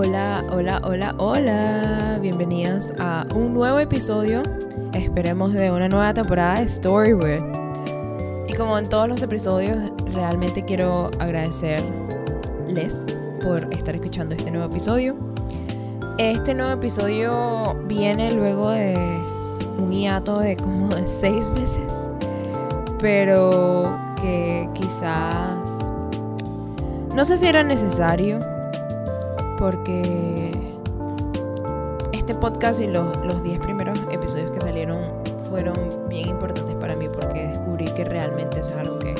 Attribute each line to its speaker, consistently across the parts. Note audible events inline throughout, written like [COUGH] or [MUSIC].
Speaker 1: Hola, hola, hola, hola. Bienvenidas a un nuevo episodio, esperemos de una nueva temporada de Storywood. Y como en todos los episodios, realmente quiero agradecerles por estar escuchando este nuevo episodio. Este nuevo episodio viene luego de un hiato de como de seis meses, pero que quizás no sé si era necesario porque este podcast y los 10 primeros episodios que salieron fueron bien importantes para mí porque descubrí que realmente es algo que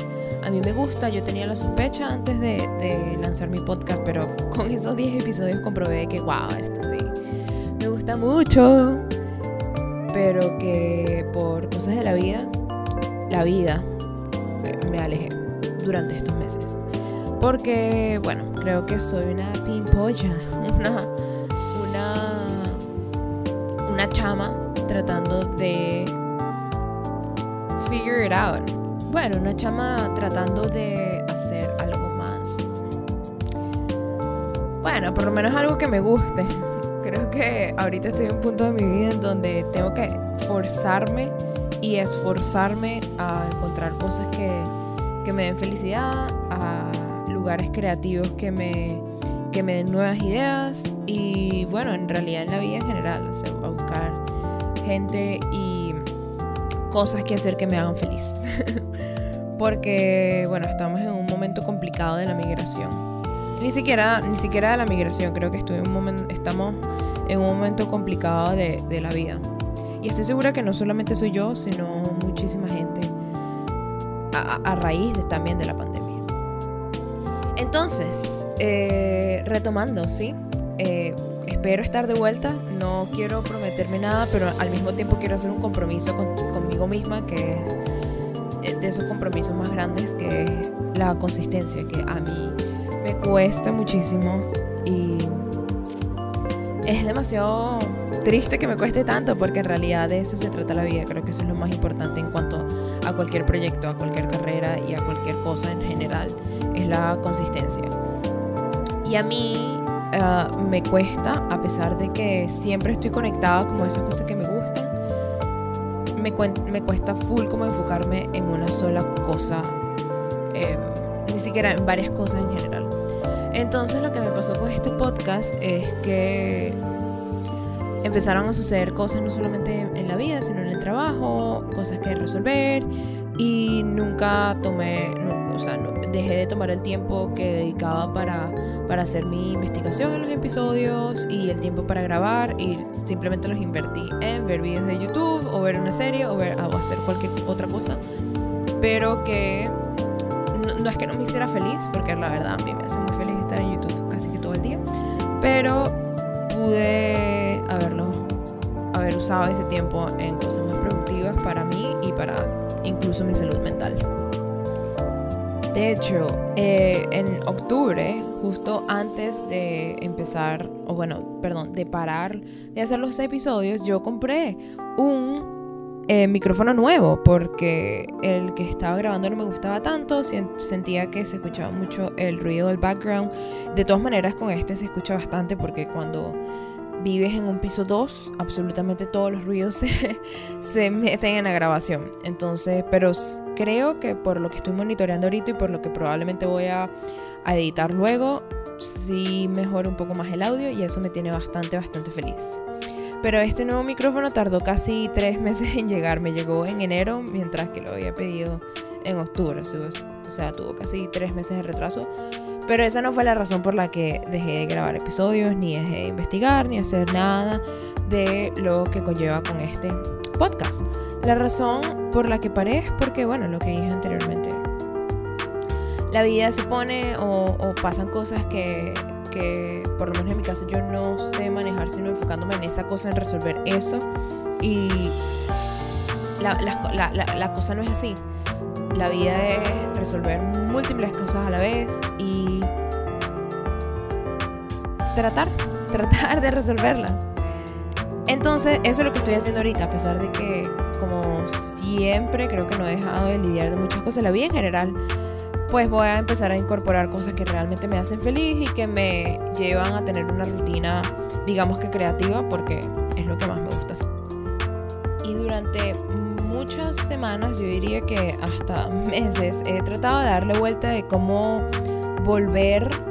Speaker 1: a mí me gusta. Yo tenía la sospecha antes de, de lanzar mi podcast, pero con esos 10 episodios comprobé que, wow, esto sí, me gusta mucho. Pero que por cosas de la vida, la vida me alejé durante estos meses. Porque, bueno, creo que soy una pimpolla, [LAUGHS] una, una, una chama tratando de figure it out. Bueno, una chama tratando de hacer algo más. Bueno, por lo menos algo que me guste. Creo que ahorita estoy en un punto de mi vida en donde tengo que forzarme y esforzarme a encontrar cosas que, que me den felicidad, a lugares creativos que me, que me den nuevas ideas y bueno, en realidad en la vida en general, o sea, a buscar gente y cosas que hacer que me hagan feliz. [LAUGHS] Porque bueno, estamos en un momento complicado de la migración. Ni siquiera, ni siquiera de la migración, creo que estoy un momento, estamos en un momento complicado de, de la vida. Y estoy segura que no solamente soy yo, sino muchísima gente a, a raíz de, también de la pandemia. Entonces, eh, retomando, ¿sí? Eh, espero estar de vuelta, no quiero prometerme nada, pero al mismo tiempo quiero hacer un compromiso con, conmigo misma, que es eh, de esos compromisos más grandes, que es la consistencia, que a mí me cuesta muchísimo y es demasiado triste que me cueste tanto porque en realidad de eso se trata la vida. Creo que eso es lo más importante en cuanto a cualquier proyecto, a cualquier carrera y a cualquier cosa en general. Es la consistencia. Y a mí uh, me cuesta, a pesar de que siempre estoy conectada como esas cosas que me gustan, me, me cuesta full como enfocarme en una sola cosa. Eh, ni siquiera en varias cosas en general. Entonces lo que me pasó con este podcast es que empezaron a suceder cosas no solamente en la vida, sino en el trabajo, cosas que resolver y nunca tomé, o sea, no, dejé de tomar el tiempo que dedicaba para, para hacer mi investigación en los episodios y el tiempo para grabar y simplemente los invertí en ver videos de YouTube o ver una serie o, ver, o hacer cualquier otra cosa, pero que no, no es que no me hiciera feliz, porque la verdad a mí me hace muy feliz estar en YouTube casi que todo el día, pero pude haberlo, haber usado ese tiempo en cosas para incluso mi salud mental. De hecho, eh, en octubre, justo antes de empezar, o bueno, perdón, de parar de hacer los episodios, yo compré un eh, micrófono nuevo porque el que estaba grabando no me gustaba tanto, sentía que se escuchaba mucho el ruido del background. De todas maneras, con este se escucha bastante porque cuando vives en un piso 2, absolutamente todos los ruidos [LAUGHS] se, se, meten en la grabación. Entonces, pero creo que por lo que estoy monitoreando ahorita y por lo que probablemente voy a, a editar luego, sí mejora un poco más el audio y eso me tiene bastante, bastante feliz. Pero este nuevo micrófono tardó casi tres [LAUGHS] meses en llegar. Me llegó en enero, mientras que lo había pedido en octubre. O sea, tuvo casi tres meses de retraso. Pero esa no fue la razón por la que dejé de grabar episodios, ni dejé de investigar, ni hacer nada de lo que conlleva con este podcast. La razón por la que paré es porque, bueno, lo que dije anteriormente. La vida se pone o, o pasan cosas que, que, por lo menos en mi caso, yo no sé manejar, sino enfocándome en esa cosa, en resolver eso. Y la, la, la, la cosa no es así. La vida es resolver múltiples cosas a la vez y tratar, [LAUGHS] tratar de resolverlas. Entonces, eso es lo que estoy haciendo ahorita, a pesar de que, como siempre, creo que no he dejado de lidiar de muchas cosas. La vida en general pues voy a empezar a incorporar cosas que realmente me hacen feliz y que me llevan a tener una rutina, digamos que creativa, porque es lo que más me gusta hacer. Y durante muchas semanas, yo diría que hasta [LAUGHS] meses, he tratado de darle vuelta de cómo volver a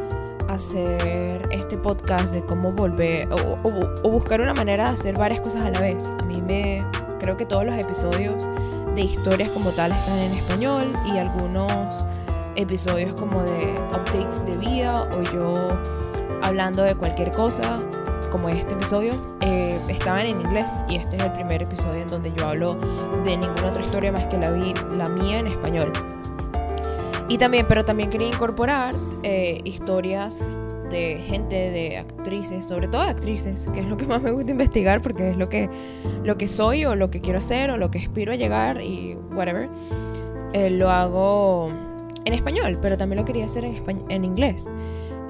Speaker 1: hacer este podcast, de cómo volver o, buscar una manera de hacer varias cosas a la vez. A mí me creo que todos los episodios de historias como tal están en español y algunos episodios como de updates de vida o yo hablando de cualquier cosa como este episodio eh, estaban en inglés y este es el primer episodio en donde yo hablo de ninguna otra historia más que la, vi, la mía en español y también pero también quería incorporar eh, historias de gente, de actrices, sobre todo de actrices, que es lo que más me gusta investigar porque es lo que, lo que soy o lo que quiero hacer o lo que aspiro a llegar y whatever. Eh, lo hago en español, pero también lo quería hacer en, en inglés.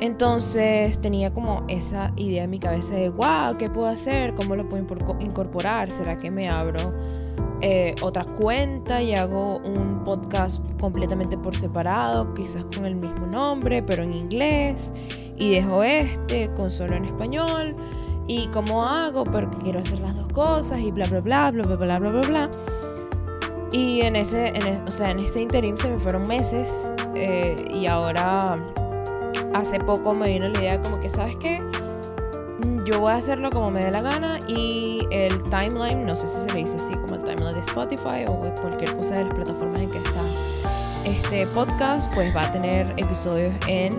Speaker 1: Entonces tenía como esa idea en mi cabeza de, wow, ¿qué puedo hacer? ¿Cómo lo puedo incorporar? ¿Será que me abro eh, otra cuenta y hago un podcast completamente por separado, quizás con el mismo nombre, pero en inglés, y dejo este con solo en español, y cómo hago, porque quiero hacer las dos cosas, y bla, bla, bla, bla, bla, bla, bla, bla. bla. Y en ese, en, e, o sea, en ese interim se me fueron meses, eh, y ahora hace poco me vino la idea como que, ¿sabes qué? Yo voy a hacerlo como me dé la gana y el timeline, no sé si se le dice así, como el timeline de Spotify o cualquier cosa de las plataformas en que está este podcast, pues va a tener episodios en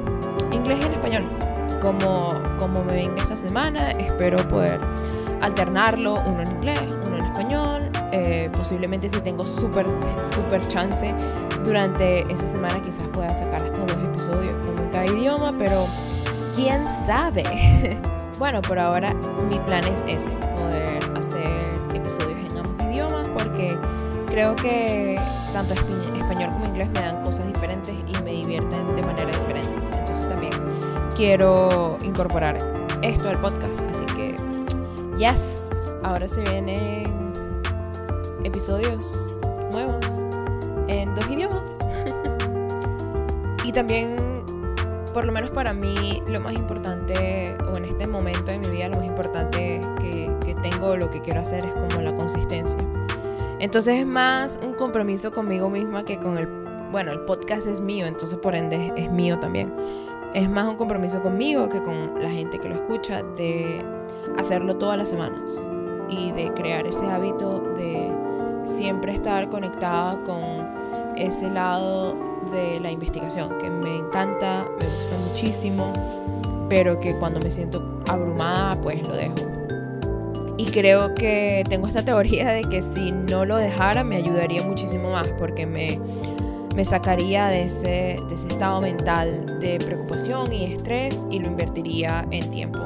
Speaker 1: inglés y en español. Como, como me venga esta semana, espero poder alternarlo, uno en inglés, uno en español eh, posiblemente si tengo súper, súper chance durante esa semana quizás pueda sacar estos dos episodios con cada idioma, pero quién sabe. [LAUGHS] bueno, por ahora mi plan es ese, poder hacer episodios en ambos idiomas porque creo que tanto español como inglés me dan cosas diferentes y me divierten de manera diferente. Entonces también quiero incorporar esto al podcast, así que yes, ahora se viene episodios nuevos en dos idiomas. [LAUGHS] y también, por lo menos para mí, lo más importante, o en este momento de mi vida, lo más importante que, que tengo, lo que quiero hacer es como la consistencia. Entonces es más un compromiso conmigo misma que con el, bueno, el podcast es mío, entonces por ende es mío también. Es más un compromiso conmigo que con la gente que lo escucha de hacerlo todas las semanas y de crear ese hábito de siempre estar conectada con ese lado de la investigación que me encanta, me gusta muchísimo, pero que cuando me siento abrumada pues lo dejo. Y creo que tengo esta teoría de que si no lo dejara me ayudaría muchísimo más porque me, me sacaría de ese, de ese estado mental de preocupación y estrés y lo invertiría en tiempo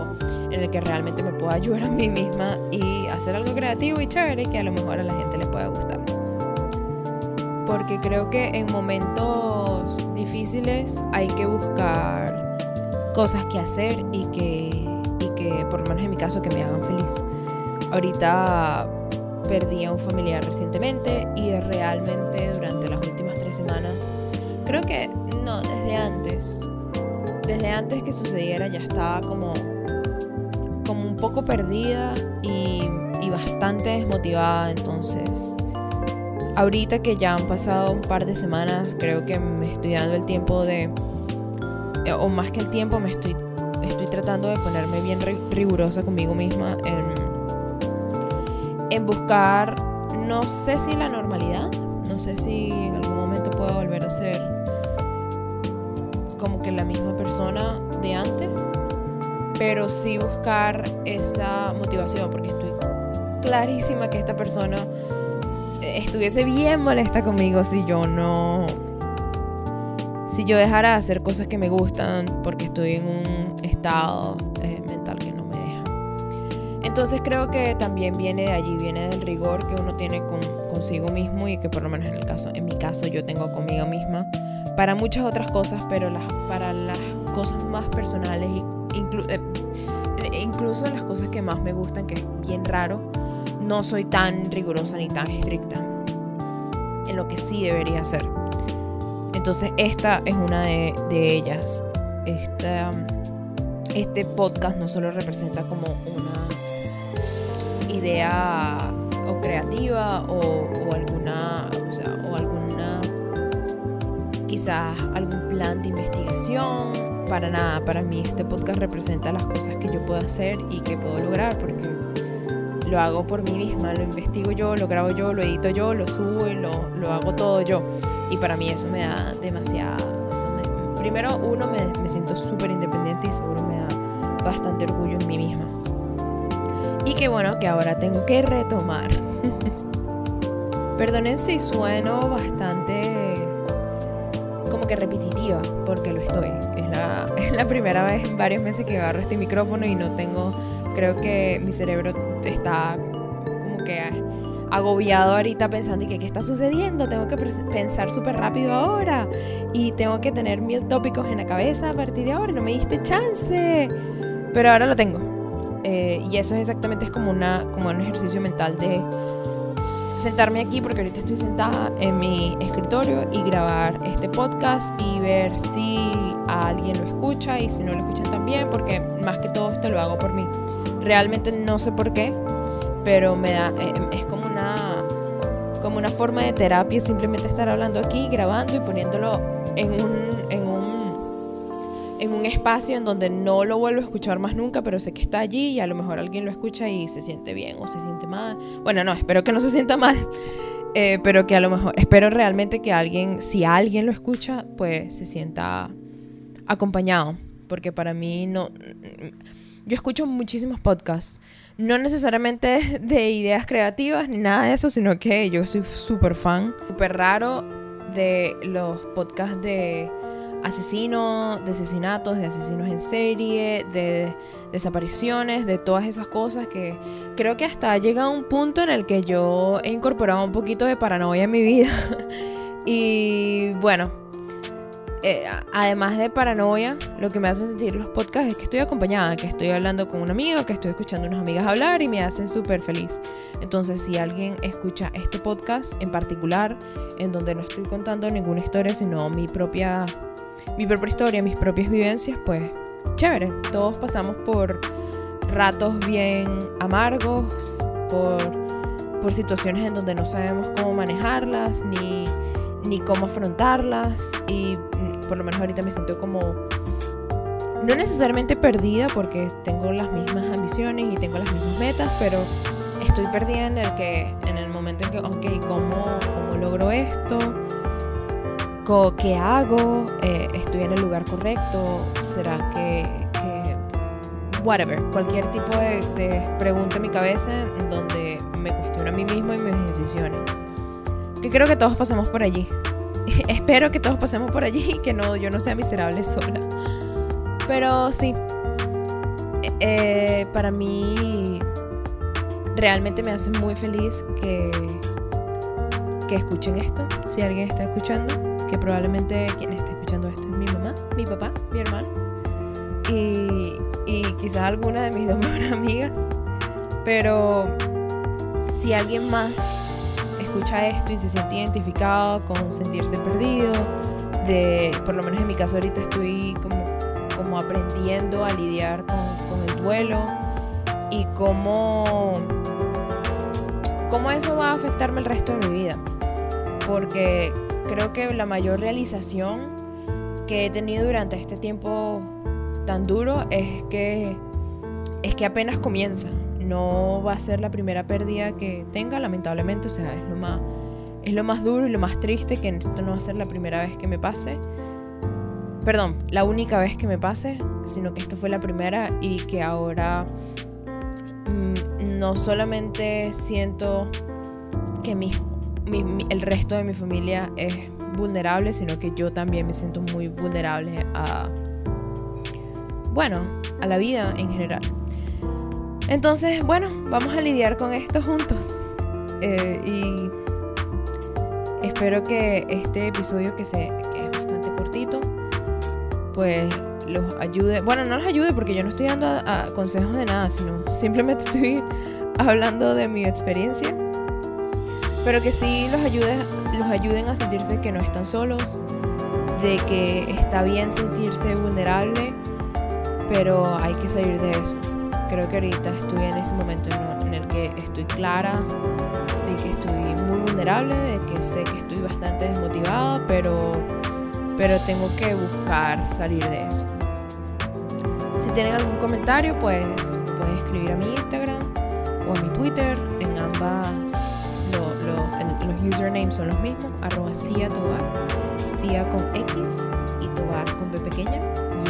Speaker 1: en el que realmente me pueda ayudar a mí misma y hacer algo creativo y chévere que a lo mejor a la gente le pueda gustar. Porque creo que en momentos hay que buscar cosas que hacer y que, y que por lo menos en mi caso, que me hagan feliz. Ahorita perdí a un familiar recientemente y realmente durante las últimas tres semanas, creo que no, desde antes, desde antes que sucediera ya estaba como como un poco perdida y, bastante desmotivada. Entonces, ahorita que ya han pasado un par de semanas, creo que me estoy dando el tiempo de, eh, o más que el tiempo, me estoy, estoy tratando de ponerme bien rigurosa conmigo misma en, en buscar, no sé si la normalidad, no sé si en algún momento puedo volver a ser como que la misma persona de antes pero sí buscar esa motivación, porque estoy clarísima que esta persona estuviese bien molesta conmigo si yo no... Si yo dejara de hacer cosas que me gustan porque estoy en un estado eh, mental que no me deja. Entonces creo que también viene de allí, viene del rigor que uno tiene con, consigo mismo y que por lo menos en el caso, en mi caso yo tengo conmigo misma para muchas otras cosas, pero las, para las cosas más personales y eh, incluso las cosas que más me gustan, que es bien raro, no soy tan rigurosa ni tan estricta lo que sí debería ser. Entonces esta es una de, ellas. este podcast no solo representa como una idea o creativa o, alguna, o alguna, quizás algún plan de investigación. Para nada, para mí este podcast representa las cosas que yo puedo hacer y que puedo lograr porque lo hago por mí misma, lo investigo yo, lo grabo yo, lo edito yo, lo subo y lo, lo hago todo yo. Y para mí eso me da demasiado... primero, uno, me, me siento súper independiente y seguro me da bastante orgullo en mí misma. Y que bueno, que ahora tengo que retomar. [LAUGHS] Perdonen si sueno bastante como que repetitiva, porque lo estoy. Es la, [LAUGHS] es la primera vez en varios meses que agarro este micrófono y no tengo, creo que mi cerebro está como que agobiado ahorita pensando y que qué está sucediendo, tengo que pensar súper rápido ahora y tengo que tener mil tópicos en la cabeza a partir de ahora, no me diste chance, pero ahora lo tengo. Eh, y eso es exactamente es como, una, como un ejercicio mental de sentarme aquí, porque ahorita estoy sentada en mi escritorio y grabar este podcast y ver si alguien lo escucha y si no lo escuchan también, porque más que todo esto lo hago por mí. Realmente no sé por qué, pero me da, eh, es como una, como una forma de terapia simplemente estar hablando aquí, grabando y poniéndolo en un, en un en un espacio en donde no lo vuelvo a escuchar más nunca, pero sé que está allí y a lo mejor alguien lo escucha y se siente bien o se siente mal. Bueno, no, espero que no se sienta mal, [LAUGHS] eh, pero que a lo mejor, espero realmente que alguien, si alguien lo escucha, pues se sienta acompañado, porque para mí no... Yo escucho muchísimos podcasts, no necesariamente [LAUGHS] de ideas creativas ni nada de eso, sino que yo soy súper fan, súper raro de los podcasts de asesinos, de asesinatos, de asesinos en serie, de desapariciones, de todas esas cosas que creo que hasta llega un punto en el que yo he incorporado un poquito de paranoia en mi vida. [LAUGHS] y bueno, eh, además de paranoia, lo que me hace sentir los podcasts es que estoy acompañada, que estoy hablando con un amigo, que estoy escuchando a unas amigas hablar y me hacen súper feliz. Entonces, si alguien escucha este podcast en particular, en donde no estoy contando ninguna historia, sino mi propia mi propia historia, mis propias vivencias, pues chévere. Todos pasamos por ratos bien amargos, por, por situaciones en donde no sabemos cómo manejarlas, ni, ni cómo afrontarlas. Y por lo menos ahorita me siento como no necesariamente perdida porque tengo las mismas ambiciones y tengo las mismas metas, pero estoy perdida en el que en el momento en que, ok, ¿cómo, cómo logro esto? ¿Qué hago? Eh, ¿Estoy en el lugar correcto? ¿Será que, whatever, cualquier tipo de, pregunta en mi cabeza en donde me cuestiono a mí mismo y mis decisiones. Que creo que todos pasamos por allí. [LAUGHS] Espero que todos pasemos por allí y que no, yo no sea miserable sola. Pero sí, eh, para mí realmente me hace muy feliz que, que escuchen esto, si alguien está escuchando que probablemente quien esté escuchando esto es mi mamá, mi papá, mi hermano y, y quizás alguna de mis [LAUGHS] dos mejores amigas. Pero si alguien más escucha esto y se siente identificado con sentirse perdido, de, por lo menos en mi caso ahorita estoy como, como aprendiendo a lidiar con, con el duelo y cómo, cómo eso va a afectarme el resto de mi vida. Porque creo que la mayor realización que he tenido durante este tiempo tan duro es que es que apenas comienza. No va a ser la primera pérdida que tenga, lamentablemente, o sea, es lo más es lo más duro y lo más triste que esto no va a ser la primera vez que me pase. Perdón, la única vez que me pase, sino que esto fue la primera y que ahora mm, no solamente siento que mis el resto de mi familia es vulnerable, sino que yo también me siento muy vulnerable a, bueno, a la vida en general. Entonces, bueno, vamos a lidiar con esto juntos. Eh, y espero que este episodio, que, se, es bastante cortito, pues los ayude. Bueno, no los ayude porque yo no estoy dando consejos de nada, sino simplemente [LAUGHS] estoy hablando de mi experiencia pero que sí los, ayude, los ayuden a sentirse que no están solos, de que está bien sentirse vulnerable, pero hay que salir de eso. Creo que ahorita estoy en ese momento en el que estoy clara de que estoy muy vulnerable, de que sé que estoy bastante desmotivada, pero, pero tengo que buscar salir de eso. Si tienen algún comentario, pues pueden escribir a mi Instagram o a mi Twitter. En ambas los usernames son los mismos, arroba Cia Tobar, Cia con X y Tobar con B pequeña.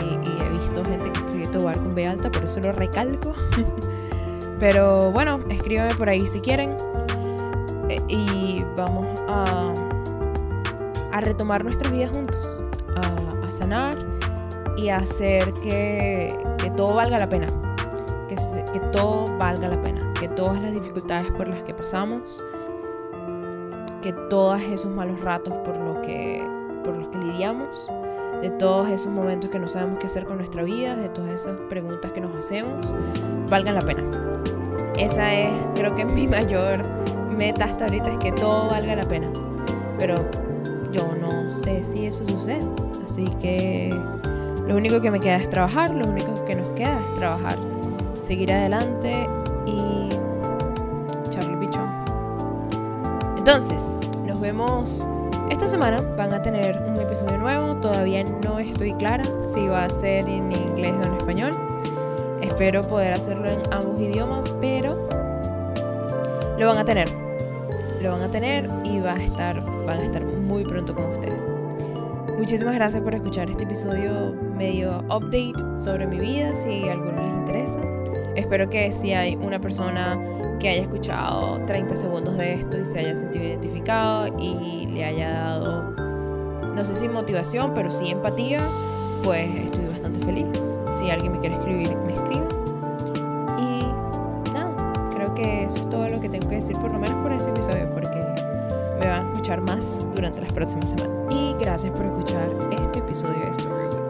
Speaker 1: Y, y he visto gente que Tobar con B alta, por eso lo recalco. [LAUGHS] Pero bueno, escríbanme por ahí si quieren. Eh, y vamos a, a retomar nuestras vidas juntos, a, a sanar y a hacer que, que todo valga la pena. Que, que todo valga la pena. Que todas las dificultades por las que pasamos, que todos esos malos ratos por, lo que, por los que lidiamos, de todos esos momentos que no sabemos qué hacer con nuestra vida, de todas esas preguntas que nos hacemos, valgan la pena. Esa es, creo que [LAUGHS] mi mayor meta hasta ahorita es que todo valga la pena. Pero yo no sé si eso sucede. Así que lo único que me queda es trabajar, lo único que nos queda es trabajar, seguir adelante y Charlie Pichón. Entonces, nos vemos esta semana. Van a tener un episodio nuevo. Todavía no estoy clara si va a ser en inglés o en español. Espero poder hacerlo en ambos idiomas, pero lo van a tener. Lo van a tener y va a estar, van a estar muy pronto con ustedes. Muchísimas gracias por escuchar este episodio medio update sobre mi vida, si a alguno les interesa. Espero que si hay una persona que haya escuchado 30 segundos de esto y se haya sentido identificado y le haya dado, no sé si motivación, pero sí empatía, pues estoy bastante feliz. Si alguien me quiere escribir, me escribe. Y nada, creo que eso es todo lo que tengo que decir, por lo menos por este episodio, porque me van a escuchar más durante las próximas semanas. Y gracias por escuchar este episodio de Story.